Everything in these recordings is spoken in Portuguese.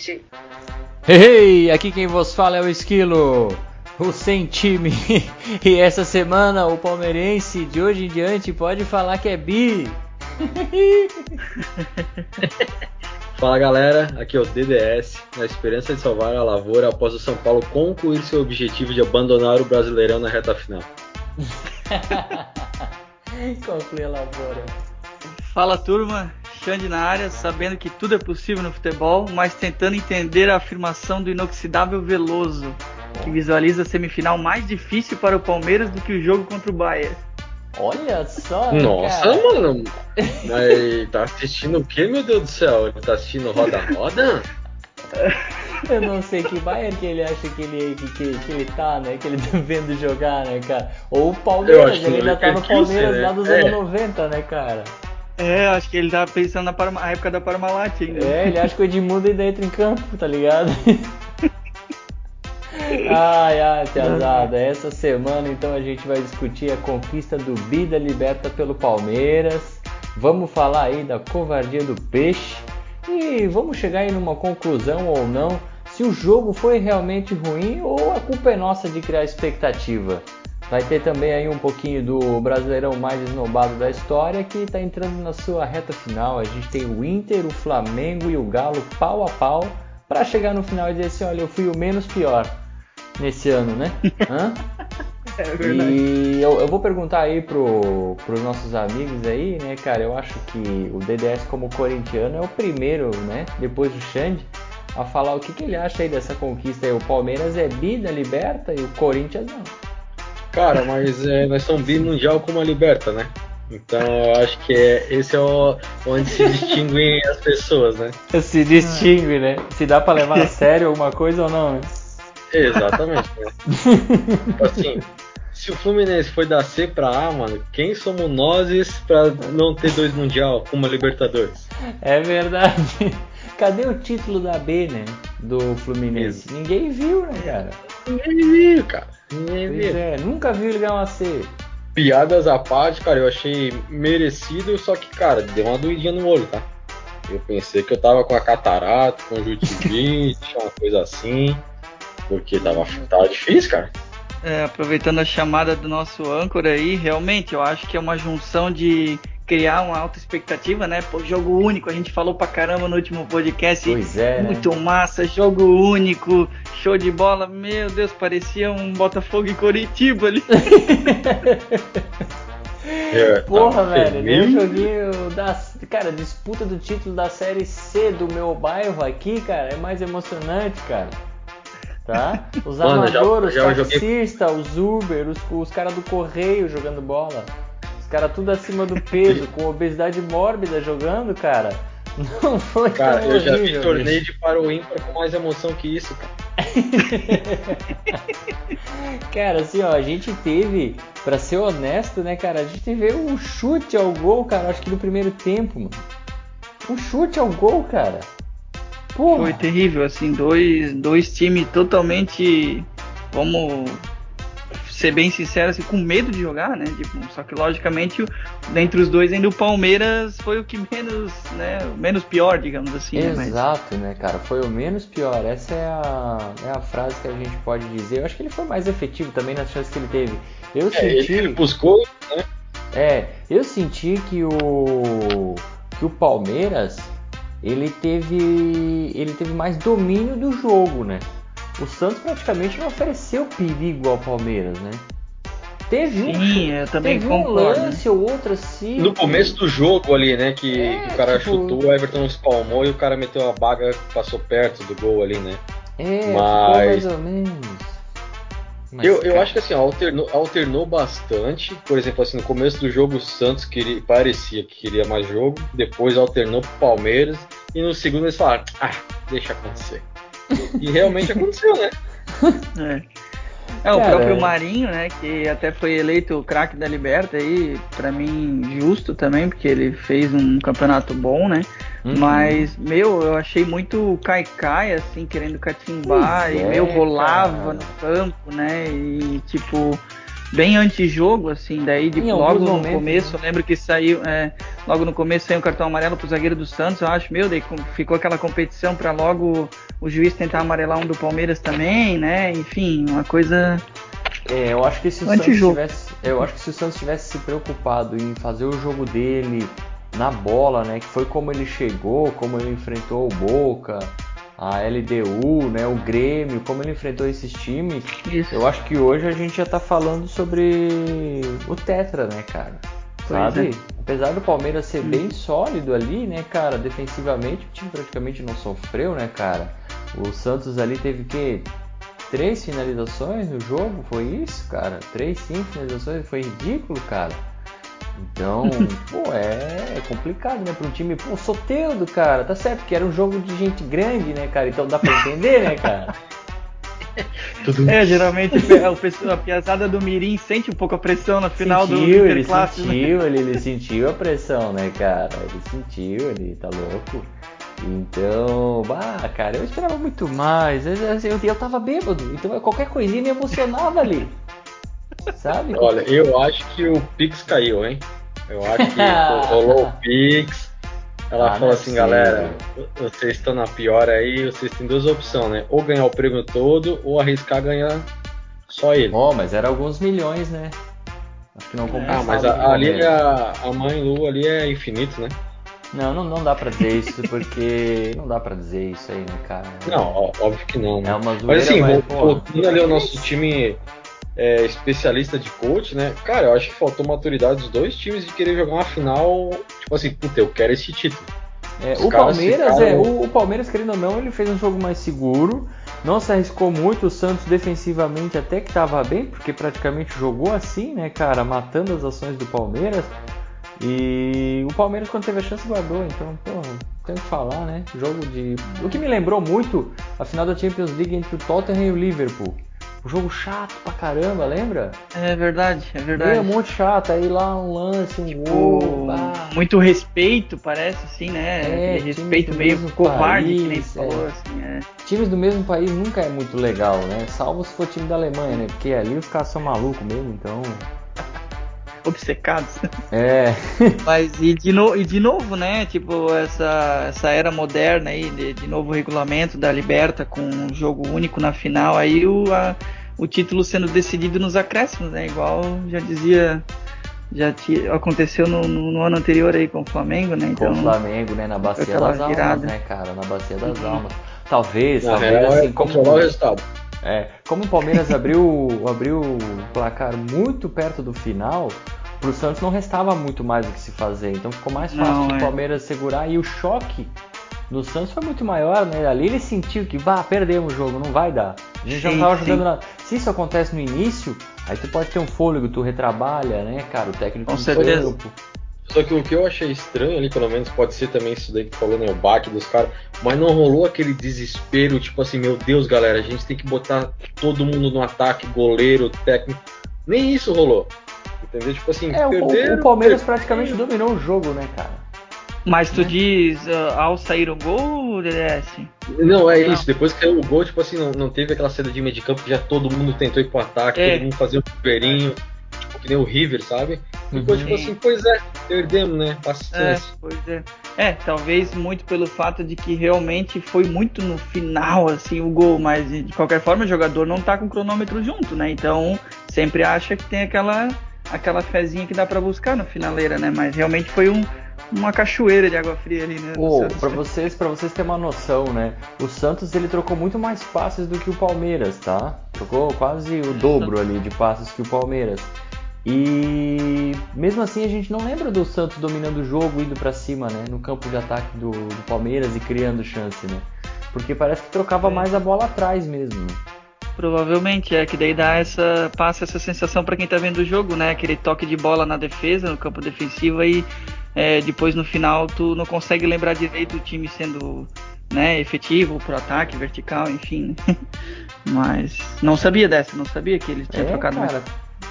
gente. Hey, aqui quem vos fala é o Esquilo, o sem time. E essa semana o palmeirense de hoje em diante pode falar que é bi. Fala galera, aqui é o DDS, na esperança de salvar a lavoura após o São Paulo concluir seu objetivo de abandonar o Brasileirão na reta final. Concluir a lavoura. Fala turma, Xande na área, sabendo que tudo é possível no futebol, mas tentando entender a afirmação do inoxidável Veloso, que visualiza a semifinal mais difícil para o Palmeiras do que o jogo contra o Bayern. Olha só, Nossa, cara. mano, mas tá assistindo o que, meu Deus do céu? Ele tá assistindo Roda Roda? Eu não sei que Bayern que ele acha que ele, que, que, que ele tá, né? Que ele tá vendo jogar, né, cara? Ou o Palmeiras, ele ainda tá no Palmeiras né? lá dos É. anos 90, né, cara? É, acho que ele tava pensando na Parma- época da Parmalat ainda. É, ele acha que o Edmundo ainda entra em campo, tá ligado? ai, ai, piazada. Essa semana então a gente vai discutir a conquista do Bida Liberta pelo Palmeiras. Vamos falar aí da covardia do peixe e vamos chegar aí numa conclusão ou não se o jogo foi realmente ruim ou a culpa é nossa de criar expectativa. Vai ter também aí um pouquinho do Brasileirão mais esnobado da história que está entrando na sua reta final. A gente tem o Inter, o Flamengo e o Galo pau a pau para chegar no final e dizer assim, olha, eu fui o menos pior nesse ano, né? Hã? É verdade. E eu, eu vou perguntar aí pro, pros nossos amigos aí, né, cara? Eu acho que o DDS como corintiano é o primeiro, né? Depois do Xande, a falar o que, que ele acha aí dessa conquista aí. O Palmeiras é bi da Liberta e o Corinthians não. Cara, mas é, nós somos bimundial como a Liberta, né? Então eu acho que é, esse é o, onde se distinguem as pessoas, né? Se distingue, né? Se dá pra levar a sério alguma coisa ou não, né? Exatamente, né? Assim, se o Fluminense foi da C pra A, mano, quem somos nós pra não ter dois mundial como a Libertadores? É verdade. Cadê o título da B, né? Do Fluminense? Ninguém viu, né, cara? Ninguém viu, cara. Ninguém viu. é, nunca viu ele ganhar uma C. Piadas à parte, cara, eu achei merecido, só que, cara, deu uma doidinha no olho, tá? Eu pensei que eu tava com a catarata, conjuntivite, uma coisa assim, porque tava, tava difícil, cara. É, aproveitando a chamada do nosso âncora aí, realmente eu acho que é uma junção de criar uma alta expectativa, né? Pô, jogo único, a gente falou pra caramba no último podcast. Pois é, né? Muito massa, jogo único, show de bola. Meu Deus, parecia um Botafogo e Coritiba ali. É, Porra, tava velho, feminino. joguinho da. Cara, disputa do título da série C do meu bairro aqui, cara, é mais emocionante, cara. Tá? Os amadores, já os joguei- taxistas, os Uber, os, os caras do correio jogando bola. Os caras tudo acima do peso, com obesidade mórbida jogando, cara. Não foi Cara, tão eu já vi horrível, torneio de para o ímpar com mais emoção que isso, cara. Cara, assim, ó, a gente teve, pra ser honesto, né, cara, a gente teve um chute ao gol, cara, acho que no primeiro tempo, mano. Um chute ao gol, cara. Porra. Foi terrível, assim, dois, dois times totalmente, vamos ser bem sinceros, assim, com medo de jogar, né? Tipo, só que logicamente, dentre os dois ainda o Palmeiras foi o que menos, né, o menos pior, digamos assim, né? Mas- Exato, né, cara? Foi o menos pior. Essa é a, é a frase que a gente pode dizer. Eu acho que ele foi mais efetivo também nas chances que ele teve. Eu É, ele, senti. ele buscou, né? É, eu senti que o que o Palmeiras ele teve ele teve mais domínio do jogo, né? O Santos praticamente não ofereceu perigo ao Palmeiras, né? Teve um, Sim, eu também teve um concordo. né? lance ou outro assim. No começo do jogo ali, né? Que, É, que o cara tipo- chutou, o Everton espalmou e o cara meteu a baga, passou perto do gol ali, né? É, ficou Mas- mais ou menos. Mas, eu, eu cara, acho que assim, alternou, alternou bastante. Por exemplo, assim, no começo do jogo o Santos queria, parecia que queria mais jogo, depois alternou pro Palmeiras, e no segundo eles falaram, ah, deixa acontecer. E realmente aconteceu, né? É. É, o Cara, próprio é. Marinho, né, que até foi eleito o craque da Liberta aí, pra mim justo também, porque ele fez um campeonato bom, né? Uhum. Mas, meu, eu achei muito caicai, assim, querendo catimbar, Pois e é, meu, rolava cara. no campo, né? E tipo, bem antijogo, assim, daí de, logo no momentos, começo, né? eu lembro que saiu, é, logo no começo saiu um cartão amarelo pro zagueiro do Santos, eu acho, meu, daí ficou aquela competição para logo o juiz tentar amarelar um do Palmeiras também, né? Enfim, uma coisa é, eu acho que se o Santos tivesse, eu acho que se o Santos tivesse se preocupado em fazer o jogo dele na bola, né, que foi como ele chegou, como ele enfrentou o Boca, a LDU, né, o Grêmio, como ele enfrentou esses times, Isso. eu acho que hoje a gente já tá falando sobre o Tetra, né, cara? Sabe? É. Apesar do Palmeiras ser hum. bem sólido ali, né, cara, defensivamente o time praticamente não sofreu, né, cara? O Santos ali teve que três finalizações no jogo, foi isso, cara? Três, cinco finalizações, foi ridículo, cara. Então, pô, é, é, complicado, né? Para um time, pô, Soteudo, cara, tá certo que era um jogo de gente grande, né, cara? Então dá pra entender, né, cara? É, geralmente a piazada do Mirim sente um pouco a pressão na final sentiu, do, do ele né? sentiu, né? ele, ele sentiu a pressão, né, cara? Ele sentiu, ele tá louco. Então, bah, cara, eu esperava muito mais. Eu, eu, eu tava bêbado, então qualquer coisinha me emocionava ali. Sabe? Olha, eu acho que o Pix caiu, hein? Eu acho que rolou o Pix. Ela ah, falou assim, galera, vocês estão na pior aí, vocês têm duas opções, né? Ou ganhar o prêmio todo, ou arriscar ganhar só ele. Ó, oh, mas era alguns milhões, né? Acho que não compensava. Ah, mas a, ali a, a mãe Lu ali é infinito, né? Não, não, não dá pra dizer isso, porque não dá pra dizer isso aí, né, cara? Não, óbvio que não. Né? É uma zoeira, mas assim, mas, voltando ali ao nosso time é, especialista de coach, né? Cara, eu acho que faltou maturidade dos dois times de querer jogar uma final, tipo assim, puta, eu quero esse título. É, o Palmeiras, ficaram... é, o, o, Palmeiras, querendo ou não, ele fez um jogo mais seguro, não se arriscou muito, o Santos defensivamente até que estava bem, porque praticamente jogou assim, né, cara, matando as ações do Palmeiras. E o Palmeiras, quando teve a chance, guardou. Então, pô, tem que falar, né? Jogo de. O que me lembrou muito a final da Champions League entre o Tottenham e o Liverpool. Um jogo chato pra caramba, lembra? É verdade, é verdade. É muito chato, aí lá um lance, um tipo, gol. Muito respeito, parece, assim, né? É, respeito meio covarde, país, que nem você falou, é. assim, é. Times do mesmo país nunca é muito legal, né? Salvo se for time da Alemanha, né? Porque ali os caras são malucos mesmo, então obcecados. É. Mas e de, no, e de novo, né? Tipo, essa, essa era moderna aí, de, de novo regulamento da Liberta com um jogo único na final, aí o, a, o título sendo decidido nos acréscimos, né? Igual já dizia. Já te, aconteceu no, no, no, ano anterior aí com o Flamengo, né? Então, com o Flamengo, né? Na bacia das virada. almas, né, cara? Na bacia das uhum. almas. Talvez, Na talvez real, assim, é como. o resultado. É, como o Palmeiras abriu, abriu o placar muito perto do final, pro Santos não restava muito mais o que se fazer. Então ficou mais fácil não, o é. Palmeiras segurar e o choque do Santos foi muito maior, né? Ali ele sentiu que, vá, perdemos o jogo, não vai dar. A gente sim, já não tava jogando nada. Se isso acontece no início, aí tu pode ter um fôlego, tu retrabalha, né, cara? O técnico Com certeza. Só que o que eu achei estranho ali, pelo menos pode ser também isso daí que falou, né? O baque dos caras. Mas não rolou aquele desespero, tipo assim, meu Deus, galera, a gente tem que botar todo mundo no ataque, goleiro, técnico. Nem isso rolou. Entendeu? Tipo assim, é, perderam, o, o Palmeiras praticamente dominou o jogo, né, cara? Mas tu né? diz uh, ao sair o gol, DDS? Não, é não. isso. Depois que caiu o gol, tipo assim, não, não teve aquela cena de meio de campo que já todo mundo tentou ir pro ataque, é. todo mundo fazia o chuveirinho que nem o River, sabe? Ficou uhum. tipo assim, pois é, perdemos, né? Paciência. É, pois é. É, talvez muito pelo fato de que realmente foi muito no final, assim, o gol, mas de qualquer forma o jogador não tá com o cronômetro junto, né? Então sempre acha que tem aquela aquela fezinha que dá para buscar no finaleira, né? Mas realmente foi um, uma cachoeira de água fria ali, né? Oh, para vocês, para vocês terem uma noção, né? O Santos ele trocou muito mais passes do que o Palmeiras, tá? Trocou quase o dobro ali de passes que o Palmeiras. E mesmo assim a gente não lembra do Santos dominando o jogo, indo para cima, né, no campo de ataque do, do, Palmeiras e criando chance, né? Porque parece que trocava é. mais a bola atrás mesmo. Né? Provavelmente é que daí dá essa passa essa sensação para quem tá vendo o jogo, né? Aquele toque de bola na defesa, no campo defensivo e é, depois no final tu não consegue lembrar direito do time sendo né, efetivo pro ataque, vertical, enfim. Mas não sabia dessa, não sabia que ele tinha é, trocado cara, mais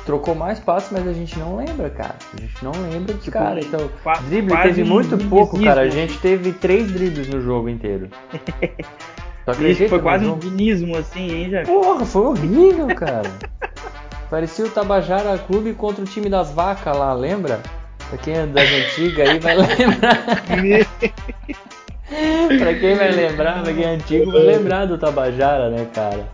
trocou mais passes, mas a gente não lembra, cara. A gente não lembra dos tipo, caras. Então, drible teve muito pouco, cara. A gente teve três dribles no jogo inteiro. Isso foi quase um vinismo assim, hein, já? Porra, foi horrível, cara. Parecia o Tabajara Clube contra o time das vacas lá, lembra? Pra quem é das antigas aí vai lembrar. pra quem vai lembrar, pra quem é antigo vai lembrar do Tabajara, né, cara?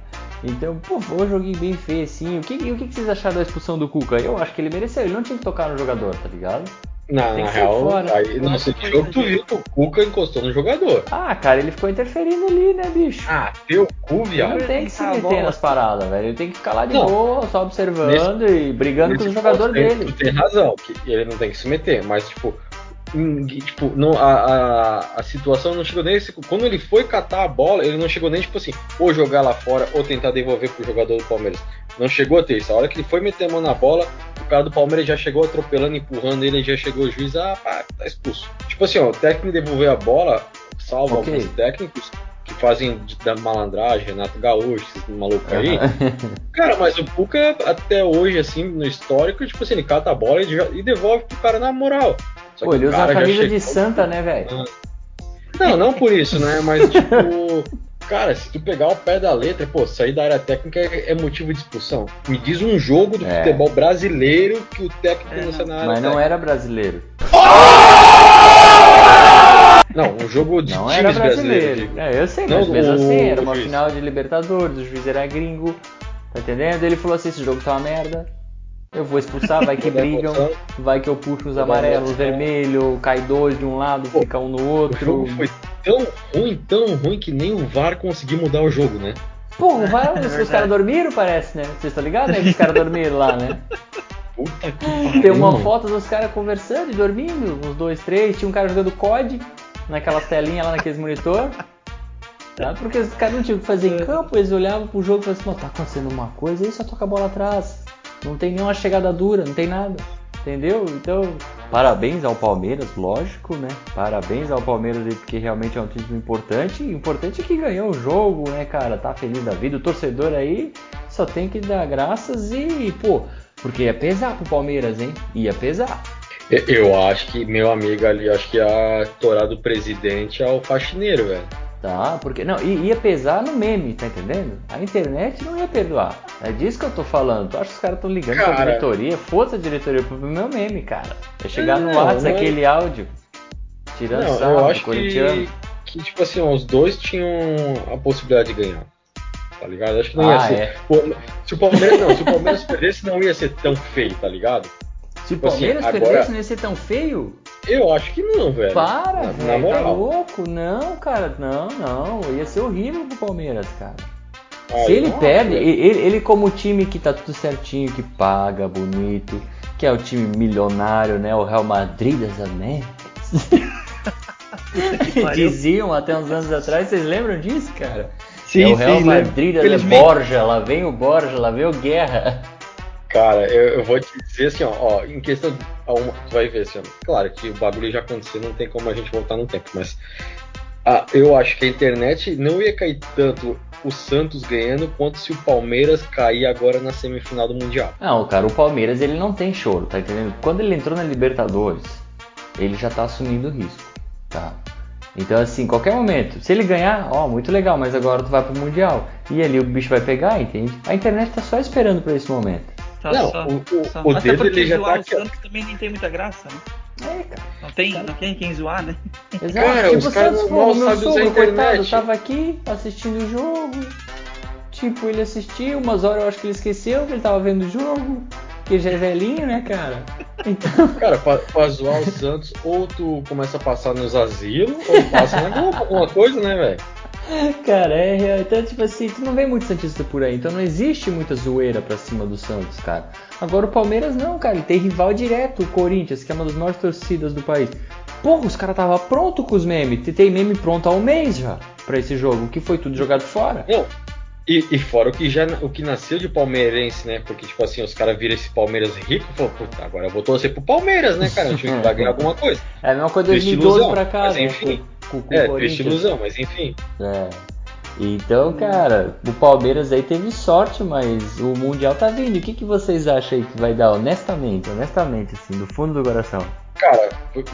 Então, pô, foi um joguinho bem feio assim. O que, o que vocês acharam da expulsão do Cuca? Eu acho que ele mereceu, ele não tinha que tocar no jogador, tá ligado? Na, na real, aí, no segundo jogo tu viu que o Cuca encostou no jogador. Ah, cara, ele ficou interferindo ali, né, bicho? Ah, teu cu, viado. Ele não tem que se meter nas paradas, velho. Ele tem que ficar lá de não, boa, só observando nesse, e brigando com o jogador dele. Tu tem razão, que ele não tem que se meter, mas, tipo, tipo, não, a, a, a, situação não chegou nem. Quando ele foi catar a bola, ele não chegou nem, tipo assim, ou jogar lá fora ou tentar devolver pro jogador do Palmeiras. Não chegou a ter isso. A hora que ele foi meter a mão na bola, o cara do Palmeiras já chegou atropelando, empurrando ele, já chegou o juiz, ah, pá, tá expulso. Tipo assim, ó, o técnico devolver a bola, salva okay. alguns técnicos que fazem da malandragem, Renato Gaúcho, esses malucos aí. cara, mas o Cuca, até hoje, assim, no histórico, tipo assim, ele cata a bola e, e devolve pro cara na moral. Só Pô, ele usa a camisa de santa, né, velho? Não, não por isso, né? Mas, tipo, cara, se tu pegar o pé da letra, pô, sair da área técnica é, é motivo de expulsão. Me diz um jogo do é. futebol brasileiro que o técnico é, não na área Mas não era brasileiro. Não, um jogo de não era brasileiro. é, eu sei, mas mesmo assim, era uma final de Libertadores, o juiz era gringo, tá entendendo? Ele falou assim, esse jogo tá uma merda. Eu vou expulsar, vai que brigam, vai que eu puxo os amarelos, vermelho, cai dois de um lado, Pô, fica um no outro. O jogo foi tão ruim, tão ruim que nem o VAR conseguiu mudar o jogo, né? Pô, o VAR, é os caras dormiram, parece, né? Vocês estão ligados, né? Que os caras dormiram lá, né? Puta que pariu. Tem uma foto dos caras conversando e dormindo, uns dois, três. Tinha um cara jogando COD naquelas telinhas lá naqueles monitor. Tá? Porque os caras não tinham o que fazer em é. campo, eles olhavam pro jogo e falavam assim, tá acontecendo uma coisa aí, só toca a bola atrás. Não tem nenhuma chegada dura, não tem nada. Entendeu? Então, parabéns ao Palmeiras, lógico, né? Parabéns ao Palmeiras porque realmente é um título importante. Importante é que ganhou o jogo, né, cara? Tá feliz da vida. O torcedor aí só tem que dar graças e, pô, porque ia pesar pro Palmeiras, hein? Ia pesar. Eu acho que meu amigo ali, acho que ia torar do presidente ao faxineiro, velho. Tá, porque não, ia pesar no meme, tá entendendo? A internet não ia perdoar. É disso que eu tô falando. Tu acha que os caras estão ligando cara... pra diretoria? Foda a diretoria pro meu meme, cara. É chegar no WhatsApp não... aquele áudio. Tirando não, sarro, eu acho que, que, tipo assim, os dois tinham a possibilidade de ganhar. Tá ligado? Acho que não ah, ia ser. É. se o Palmeiras não, se o Palmeiras perdesse, não ia ser tão feio, tá ligado? Se o tipo assim, Palmeiras assim, perdesse, não ia ser tão feio? Eu acho que não, velho. Para, na, velho. Na tá louco? Não, cara. Não, não. Ia ser horrível pro Palmeiras, cara. Ah, Se ele perde, ele, ele, como time que tá tudo certinho, que paga bonito, que é o time milionário, né? O Real Madrid das Américas. Diziam até uns anos atrás, vocês lembram disso, cara? Sim, é o Real sim, Madrid da Borja, lá vem o Borja, lá vem o Guerra. Cara, eu, eu, vou te dizer assim, ó, ó em questão tu vai ver assim, ó, claro que o bagulho já aconteceu, não tem como a gente voltar no tempo, mas ah, eu acho que a internet não ia cair tanto o Santos ganhando quanto se o Palmeiras cair agora na semifinal do Mundial. Não, cara, o Palmeiras ele não tem choro, tá entendendo? Quando ele entrou na Libertadores, ele já tá assumindo o risco, tá? Então, assim, qualquer momento, se ele ganhar, ó, muito legal, mas agora tu vai pro Mundial. E ali o bicho vai pegar, entende? A internet tá só esperando por esse momento. Só, não, só, o, só. o Até dedo ele já tá aqui. O Santos também nem tem muita graça, né? É, cara. Não tem, cara. não tem quem zoar, né? Exato. Cara, tipo, os caras pô, meu sogro, coitado, tava aqui assistindo o jogo. Tipo, ele assistiu, umas horas eu acho que ele esqueceu que ele tava vendo o jogo. Que já é velhinho, né, cara? Então... Cara, pra, pra zoar o Santos, ou tu começa a passar nos asilos, ou passa na Globo, alguma coisa, né, velho? Cara, é real. Então, tipo assim, tu não vê muito Santista por aí. Então não existe muita zoeira pra cima do Santos, cara. Agora o Palmeiras não, cara. Ele tem rival direto, o Corinthians, que é uma das maiores torcidas do país. Porra, os caras tava pronto com os memes. Tem meme pronto há um mês já pra esse jogo, que foi tudo jogado fora. Não. E, e, fora o que já o que nasceu de palmeirense, né? Porque, tipo assim, os caras viram esse Palmeiras rico e falaram, puta, agora eu vou torcer pro Palmeiras, né, cara? A gente vai ganhar alguma coisa. É a mesma coisa de 2012 pra cá, mas, né? Com, com é, triste ilusão, mas enfim. É. Então, cara, o Palmeiras aí teve sorte, mas o Mundial tá vindo. O que, que vocês acham aí que vai dar, honestamente, honestamente, assim, do fundo do coração? Cara,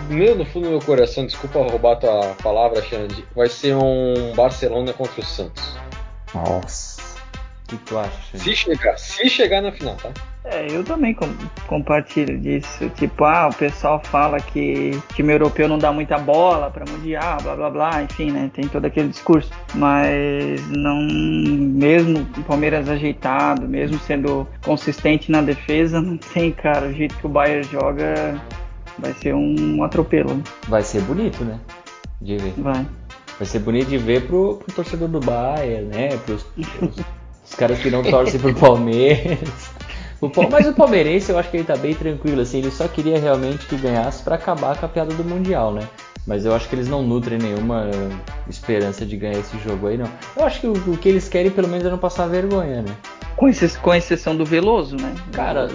meu no fundo do meu coração, desculpa roubar tua palavra, Xande, vai ser um Barcelona contra o Santos. Nossa. Que tu acha? Se chegar, se chegar na final, tá? É, eu também com, compartilho disso. Tipo, ah, o pessoal fala que time europeu não dá muita bola para mundial, blá blá blá, enfim, né? Tem todo aquele discurso. Mas não, mesmo o Palmeiras ajeitado, mesmo sendo consistente na defesa, não tem, cara. O jeito que o Bayern joga vai ser um atropelo. Vai ser bonito, né? De ver. Vai. Vai ser bonito de ver pro, pro torcedor do Bayern, né? Pros, pros os caras que não torcem pro Palmeiras. O, mas o palmeirense eu acho que ele tá bem tranquilo, assim, ele só queria realmente que ganhasse para acabar com a piada do Mundial, né? Mas eu acho que eles não nutrem nenhuma esperança de ganhar esse jogo aí, não. Eu acho que o, o que eles querem pelo menos é não passar vergonha, né? Com, exce com exceção do Veloso, né? Cara.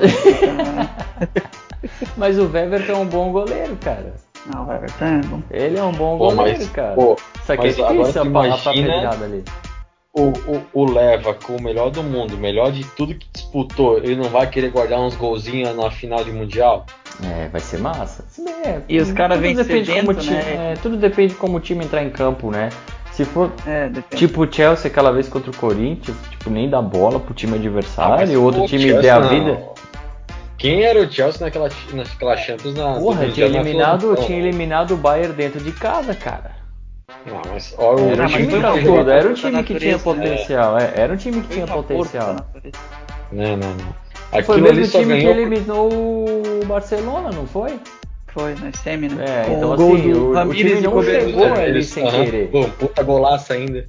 mas o Weverton é um bom goleiro, cara. Não, o Weverton é bom. Ele é um bom pô, goleiro, mas, cara. Pô, Isso aqui é difícil a, imagina... ali o, o, o, Leva com o melhor do mundo, melhor de tudo que disputou, ele não vai querer guardar uns golzinhos na final de Mundial? É, vai ser massa. É, e os caras vêm sedento, time, né? É, tudo depende de como o time entrar em campo, né? Se for é, tipo o Chelsea aquela vez contra o Corinthians, tipo, nem dá bola pro time adversário, ah, e o outro time Chelsea, der a vida. Quem era o Chelsea naquela, naquela Champions na Porra, tinha eliminado, tinha eliminado o Bayern dentro de casa, cara. Não, mas olha o era, time que era um time que tinha potencial, é. era um time que tinha potencial. Não, não, não. Aquilo foi o mesmo time que eliminou o Barcelona, não foi? Foi, na semi, né? É, então assim, o, o, time não chegou ali sem querer. Pô, puta golaça ainda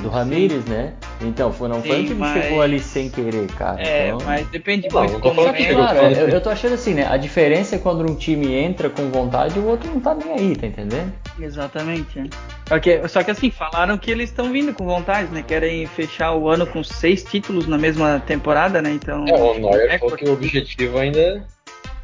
do Ramires, né? Então, foi, não Sim, foi um time mas... que chegou ali sem querer, cara. É, então... mas depende não, muito como claro, eu, eu tô achando assim, né? A diferença é quando um time entra com vontade e o outro não tá nem aí, tá entendendo? Exatamente. É. Okay, só que assim, falaram que eles estão vindo com vontade, né? Querem fechar o ano com seis títulos na mesma temporada, né? Então. É, o Neuer falou que o objetivo ainda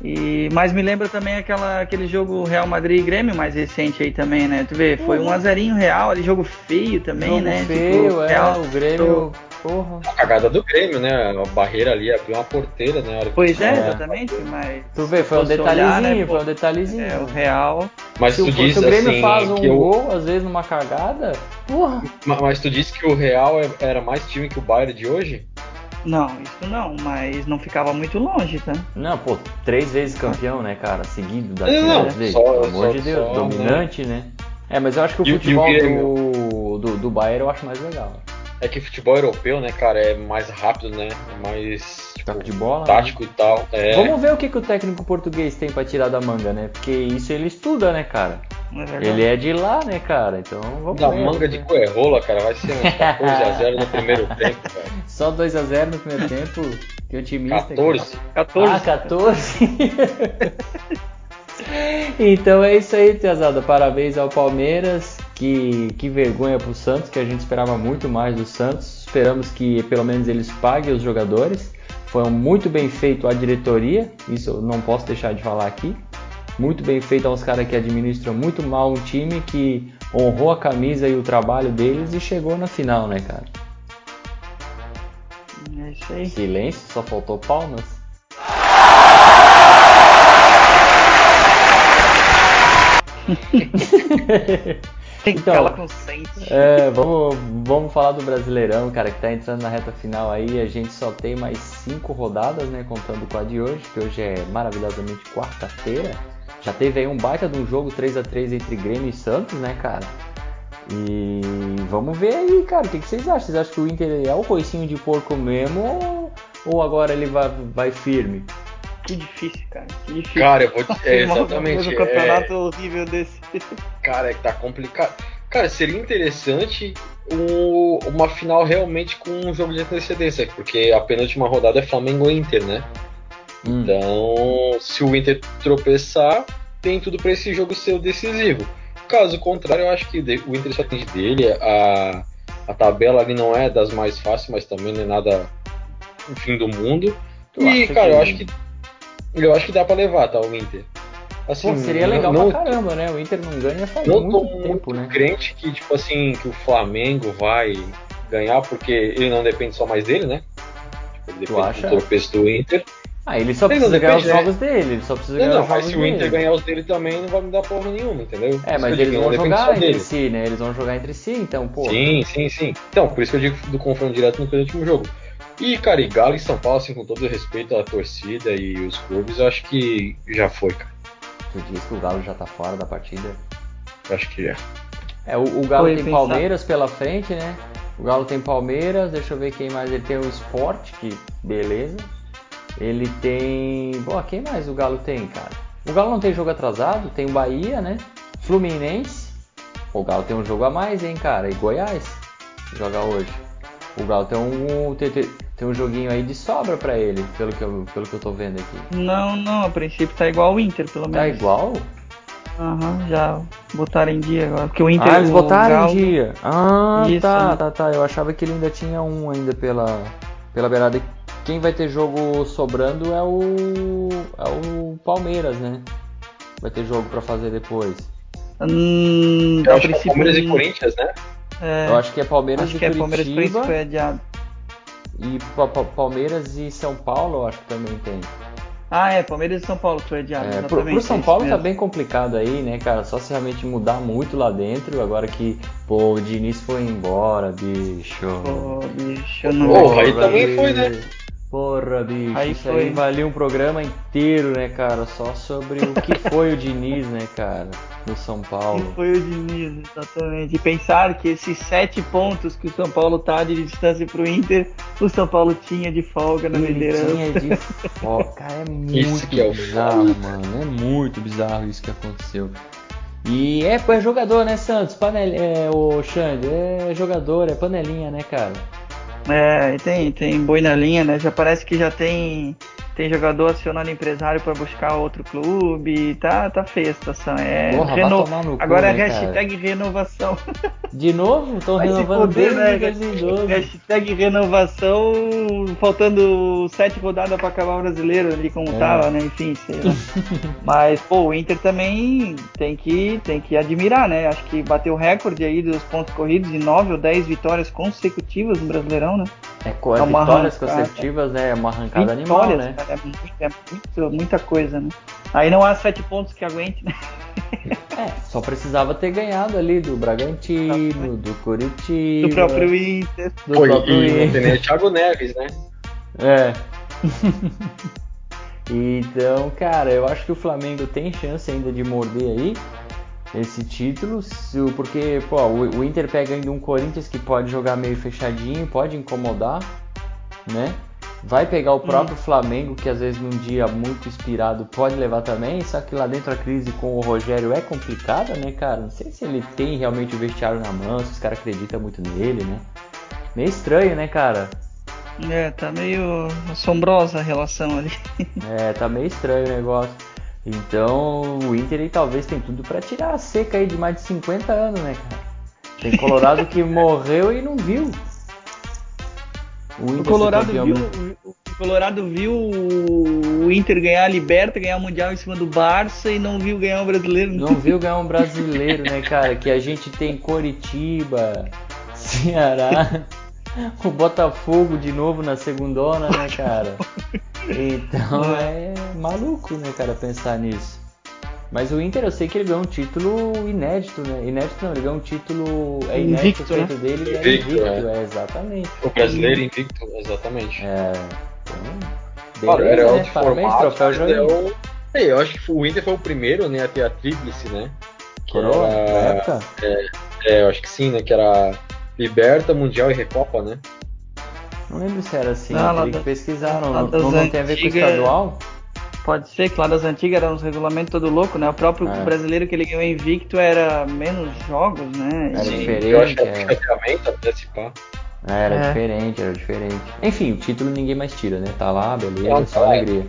e, mas me lembra também aquela, aquele jogo Real Madrid e Grêmio mais recente aí também, né? Tu vê, foi uhum. um azerinho real ali, jogo feio também, jogo né? Feio, tipo, é, Real, o Grêmio. Porra. A cagada do Grêmio, né? A barreira ali abriu uma porteira, né? Pois é, exatamente, mas. Tu vê, foi um detalhezinho, olhar, né, foi um detalhezinho. É, o Real. Mas se, tu diz se o Grêmio assim, faz um gol, eu... às vezes numa cagada, porra. Mas, mas tu disse que o Real é, era mais time que o Bayern de hoje? Não, isso não, mas não ficava muito longe, tá? Não, pô, três vezes campeão, né, cara? Seguido da não, vezes. Só, Pelo amor só, de Deus, só, dominante, né? É, mas eu acho que o e, futebol e o do, do, do Bayern eu acho mais legal. É que futebol europeu, né, cara, é mais rápido, né? É mais tipo, de bola, tático né? e tal. É... Vamos ver o que, que o técnico português tem para tirar da manga, né? Porque isso ele estuda, né, cara? É ele é de lá, né, cara? Então vamos da ver. Da manga né? de coerrola, cara, vai ser uns 14x0 no primeiro tempo, cara. Só 2x0 no primeiro tempo? Que otimista. 14. Cara. 14. Ah, 14? então é isso aí, Tiazada. Parabéns ao Palmeiras. Que, que vergonha pro Santos, que a gente esperava muito mais do Santos. Esperamos que pelo menos eles paguem os jogadores. Foi muito bem feito a diretoria, isso eu não posso deixar de falar aqui. Muito bem feito aos caras que administram muito mal um time que honrou a camisa e o trabalho deles e chegou na final, né, cara? É isso aí. Silêncio, só faltou palmas. Tem que então, consente. É, vamos, vamos falar do Brasileirão, cara, que tá entrando na reta final aí. A gente só tem mais cinco rodadas, né? Contando com a de hoje, que hoje é maravilhosamente quarta-feira. Já teve aí um baita de um jogo 3 a 3 entre Grêmio e Santos, né, cara? E vamos ver aí, cara, o que, que vocês acham? Vocês acham que o Inter é o coicinho de porco mesmo ou, ou agora ele vai, vai firme? Que difícil, cara. Que difícil. Cara, eu vou te... é, exatamente. Um campeonato é... horrível desse. Cara, é que tá complicado. Cara, seria interessante um, uma final realmente com um jogo de antecedência, porque a penúltima rodada é Flamengo Inter, né? Hum. Então, se o Inter tropeçar, tem tudo para esse jogo ser decisivo. Caso contrário, eu acho que o Inter só atende dele. A, a tabela ali não é das mais fáceis, mas também não é nada o fim do mundo. Tu e, cara, que... eu acho que eu acho que dá para levar, tá, o Inter. Assim, Pô, seria legal não, pra caramba, né? O Inter não ganha faz não muito tô tempo, né? crente que, tipo assim, que o Flamengo vai ganhar, porque ele não depende só mais dele, né? Tipo, ele depende acha? do tropeço do Inter. Ah, ele só precisa ganhar os jogos dele, ele só precisa ganhar não, os jogos dele. Mas se o Inter ganhar os dele também, não vai me dar porra nenhuma, entendeu? É, mas eles vão jogar entre dele. si, né? Eles vão jogar entre si, então, pô. Sim, sim, sim. Então, por isso que eu digo do confronto direto no penúltimo jogo. E, cara, e Galo e São Paulo, assim, com todo o respeito à torcida e os clubes, eu acho que já foi, cara. Tu diz que o Galo já tá fora da partida? Eu acho que é. É, o, o Galo Foi tem pensar. Palmeiras pela frente, né? O Galo tem Palmeiras, deixa eu ver quem mais. Ele tem o Sport, que beleza. Ele tem. Bom, quem mais o Galo tem, cara? O Galo não tem jogo atrasado, tem o Bahia, né? Fluminense. O Galo tem um jogo a mais, hein, cara? E Goiás joga hoje. O Galo tem um, tem, um joguinho aí de sobra pra ele, pelo que, eu, pelo que eu tô vendo aqui. Não, não, a princípio tá igual o Inter, pelo Tá menos. igual? Aham, já botaram em dia agora. Porque o Inter. Ah, eles botaram Galo- em dia. Ah, Isso, tá, né? tá, tá. Eu achava que ele ainda tinha um ainda pela, pela beirada. Quem vai ter jogo sobrando é o é o Palmeiras, né? Vai ter jogo pra fazer depois. Hum, Eu a acho que é princípio. Palmeiras e Corinthians, né? é, Eu acho que é Palmeiras acho e que é Palmeiras e Corinthians Curitiba foi adiado. E Pa- Pa- Palmeiras e São Paulo, eu acho que também tem. Ah, é, Palmeiras e São Paulo foi adiado. É, pro, pro São é Paulo tá bem complicado aí, né, cara? Só se realmente mudar muito lá dentro. Agora que, pô, o Diniz foi embora, bicho. Pô, bicho, eu não. Porra, aí também foi, né? Porra, bicho, Aí isso foi. aí valia um programa inteiro, né, cara? Só sobre o que foi o Diniz, né, cara, no São Paulo. foi o Diniz, exatamente. E pensar que esses sete pontos que o São Paulo tá de distância pro Inter, o São Paulo tinha de folga na Ele liderança. tinha de. Cara, é Isso muito que é o bizarro, mano. É muito bizarro isso que aconteceu. E é, é jogador, né, Santos? Panel... É, o Xande, é jogador, é panelinha, né, cara? É, tem, tem boi na linha, né? Já parece que já tem, tem jogador acionando empresário para buscar outro clube. Tá, tá feia a situação. É Porra, reno- cu, Agora é né, hashtag renovação. De novo? Estão renovando desde né? 2012. Hashtag renovação, faltando sete rodadas para acabar o brasileiro ali como É. tava, né? Enfim, sei lá. Mas, pô, o Inter também tem que, tem que admirar, né? Acho que bateu o recorde aí dos pontos corridos de nove ou dez vitórias consecutivas no Brasileirão, né? É, co- É uma vitórias consecutivas, né? É uma arrancada animal, Vitórias, né? cara, é, muito, é muito- muita coisa, né? Aí não há sete pontos que aguente, né? É, só precisava ter ganhado ali do Bragantino, do Curitiba, Do próprio Inter. do Pô, próprio e Inter. o Thiago Neves, né? É. então, cara, eu acho que o Flamengo tem chance ainda de morder aí esse título, porque pô, o, o Inter pega ainda um Corinthians que pode jogar meio fechadinho, pode incomodar, né? Vai pegar o próprio Flamengo, que às vezes num dia muito inspirado pode levar também, só que lá dentro a crise com o Rogério é complicada, né, cara? Não sei se ele tem realmente o vestiário na mão, se os caras acreditam muito nele, né? Meio estranho, né, cara? É, tá meio assombrosa a relação ali. É, tá meio estranho o negócio. Então, o Inter aí talvez tem tudo pra tirar a seca aí de mais de 50 anos, né, cara? Tem Colorado que morreu e não viu. O, O Colorado, viu, né? o Colorado viu o Inter ganhar a Liberta, ganhar o Mundial em cima do Barça e não viu ganhar o brasileiro. Não viu ganhar um brasileiro, né, cara? Que a gente tem Coritiba, Ceará, o Botafogo de novo na segundona, né, cara? Então é maluco, né, cara, pensar nisso. Mas o Inter, eu sei que ele ganhou um título inédito, né? Inédito não, ele ganhou um título. É inédito Invicto, o feito dele, ele era Invicto, invicto, é, exatamente. O brasileiro invicto, exatamente. É. Então, Claro, beleza, era né? outro Parabéns, troféu é o- É, eu acho que o Inter foi o primeiro né, a ter a tríplice, né? Que Coroa, na era- época? É, eu acho que sim, né? Que era Liberta, Mundial e Recopa, né? Não lembro se era assim, eu lá teria da- que pesquisar. Não, não, não tem a ver com o estadual? Pode ser que lá das antigas era uns regulamentos todo louco, né? O próprio É. brasileiro que ele ganhou invicto era menos jogos, né? Era E- diferente. Eu acho que é. era pá. É, Era É. diferente, era diferente. Enfim, o título ninguém mais tira, né? Tá lá, beleza, Não, só tá. alegria.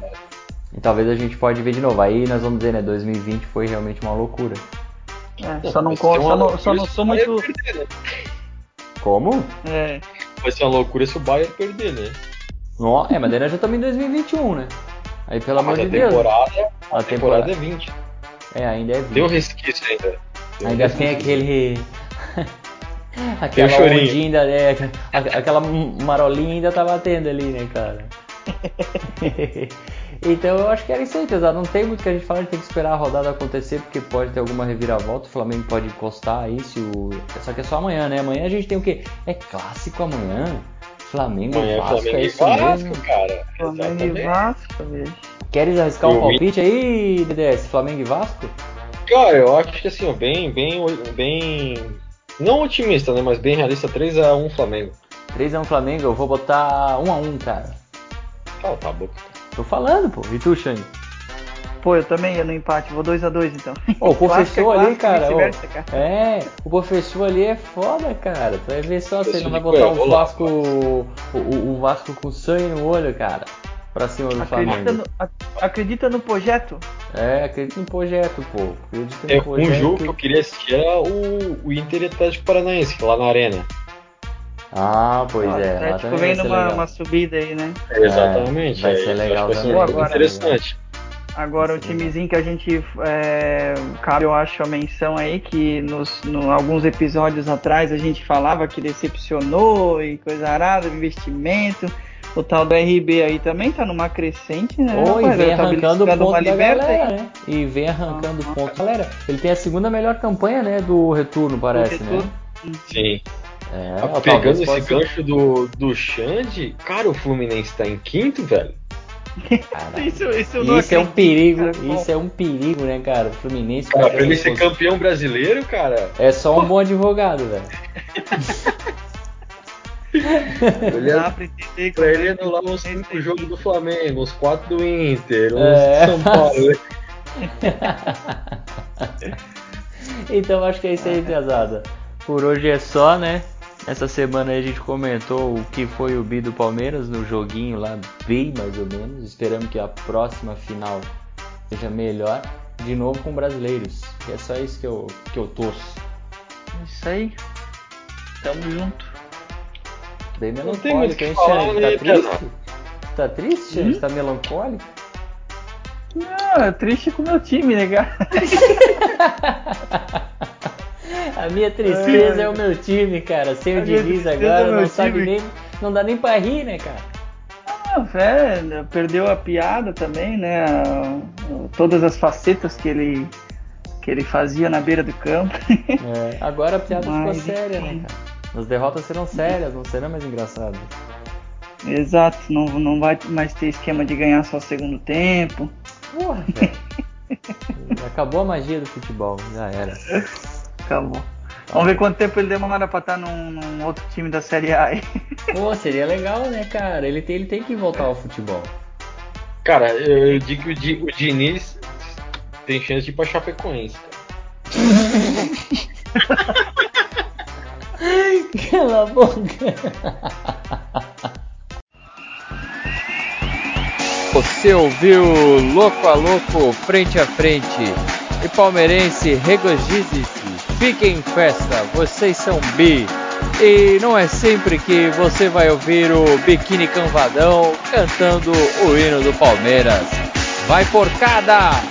E talvez a gente pode ver de novo. Aí nós vamos dizer, né? 2020 foi realmente uma loucura. é, só não, só não, só não sou muito. perder, né? Como? É, Vai ser uma loucura se o Bayern perder, né? Ó, é, mas daí nós já estamos em 2021, né? Aí pelo amor Mas de a Deus. temporada, A a temporada é 20. É, ainda é 20. Tem um resquício ainda. Tem um Ainda tem resquício. aquele. Tem o aquela chorinho. ondinha ainda, é, a- aquela marolinha ainda tá batendo ali, né, cara? então eu acho que era isso aí, pesado. Não tem muito o que a gente falar, a gente tem que esperar a rodada acontecer, porque pode ter alguma reviravolta, o Flamengo pode encostar aí se o. Só que é só amanhã, né? Amanhã a gente tem o quê? É clássico amanhã. Flamengo Amanhã e é Vasco, Flamengo é e isso Vasco, mesmo. cara. Flamengo e Exatamente. Vasco, vejo. Queres arriscar um vi. palpite aí, DDS? Flamengo e Vasco? Cara, eu acho que assim, bem, bem, bem. Não otimista, né? Mas bem realista, 3x1 Flamengo. 3x1 Flamengo, eu vou botar 1x1, cara. Cala a boca. Tô falando, pô. E tu, Xande? Pô, eu também ia no empate, vou 2x2 então. Ô, o Clássico professor é ali, clássico, cara. cara. é, o professor ali é foda, cara. Tu vai ver só, você não vai botar o Cuiabá, Vasco. O, o- o Vasco com sangue no olho, cara. Pra cima do Acredita Flamengo. no, ac- acredita no projeto? É, acredita no projeto, pô. Acredita no É, projeto. um jogo que eu queria assistir era o, o Inter e Atlético Paranaense, lá na Arena. Ah, pois é. Vai vem ser numa legal. uma subida aí, né? Exatamente. vai é, ser acho que legal vai ser um também. jogo Agora- interessante. Agora o timezinho que a gente é, cabe, eu acho, a menção aí, que nos no, alguns episódios atrás a gente falava que decepcionou e coisa arada, investimento. O tal do RB aí também tá numa crescente, né? Ou e vem Ele tá arrancando beliscando ponto uma da liberta galera, aí. né? E vem arrancando Ah. ponto galera. Ele tem a segunda melhor campanha, né? Do retorno, parece, né? retorno. Sim. É, Ah, Pegando esse gancho do, do Xande, cara, o Fluminense tá em quinto, velho. Isso, isso eu não Isso é um perigo, cara. Bom, isso é um perigo, né, cara? O Fluminense Cara, pra ele ser campeão brasileiro, cara, é só um bom advogado, velho. ele dá é, pra ele é anular que o uns Fluminense 5 tem jogos do Flamengo, uns 4 do Inter, uns É. do São Paulo. Então acho que é isso aí, pesada. Por hoje é só, né? Essa semana aí a gente comentou o que foi o bi do Palmeiras no joguinho lá, bem mais ou menos. Esperamos que a próxima final seja melhor. De novo com brasileiros. E é só isso que eu, que eu torço. Isso aí. Tamo junto. Bem melancólico, hein, Xande? né, Tá triste? Tá triste, Xande? Hum? Tá melancólico? Não, é triste com o meu time, né, cara? A minha tristeza É. é o meu time, cara. Sem o Diniz é agora, meu não sabe time. nem. Não dá nem pra rir, né, cara? Ah, velho, perdeu a piada também, né? Todas as facetas que ele que ele fazia na beira do campo. É, agora a piada Mas, ficou séria, né, cara? As derrotas serão sérias, não serão mais engraçadas. Exato, não, não vai mais ter esquema de ganhar só o segundo tempo. Porra, velho. Acabou a magia do futebol, já era. Acabou. Vamos ver quanto tempo ele demora pra estar num, num outro time da Série A aí. Pô, seria legal, né, cara? Ele tem, ele tem que voltar ao futebol. Cara, eu, eu digo que o, Di- o Diniz tem chance de ir pra Chapecoense. cara. Cala a boca. Você ouviu Louco a Louco, Frente a Frente. E palmeirense, regozije-se. Fiquem em festa, vocês são bi. E não é sempre que você vai ouvir o Biquíni Canvadão cantando o hino do Palmeiras. Vai porcada!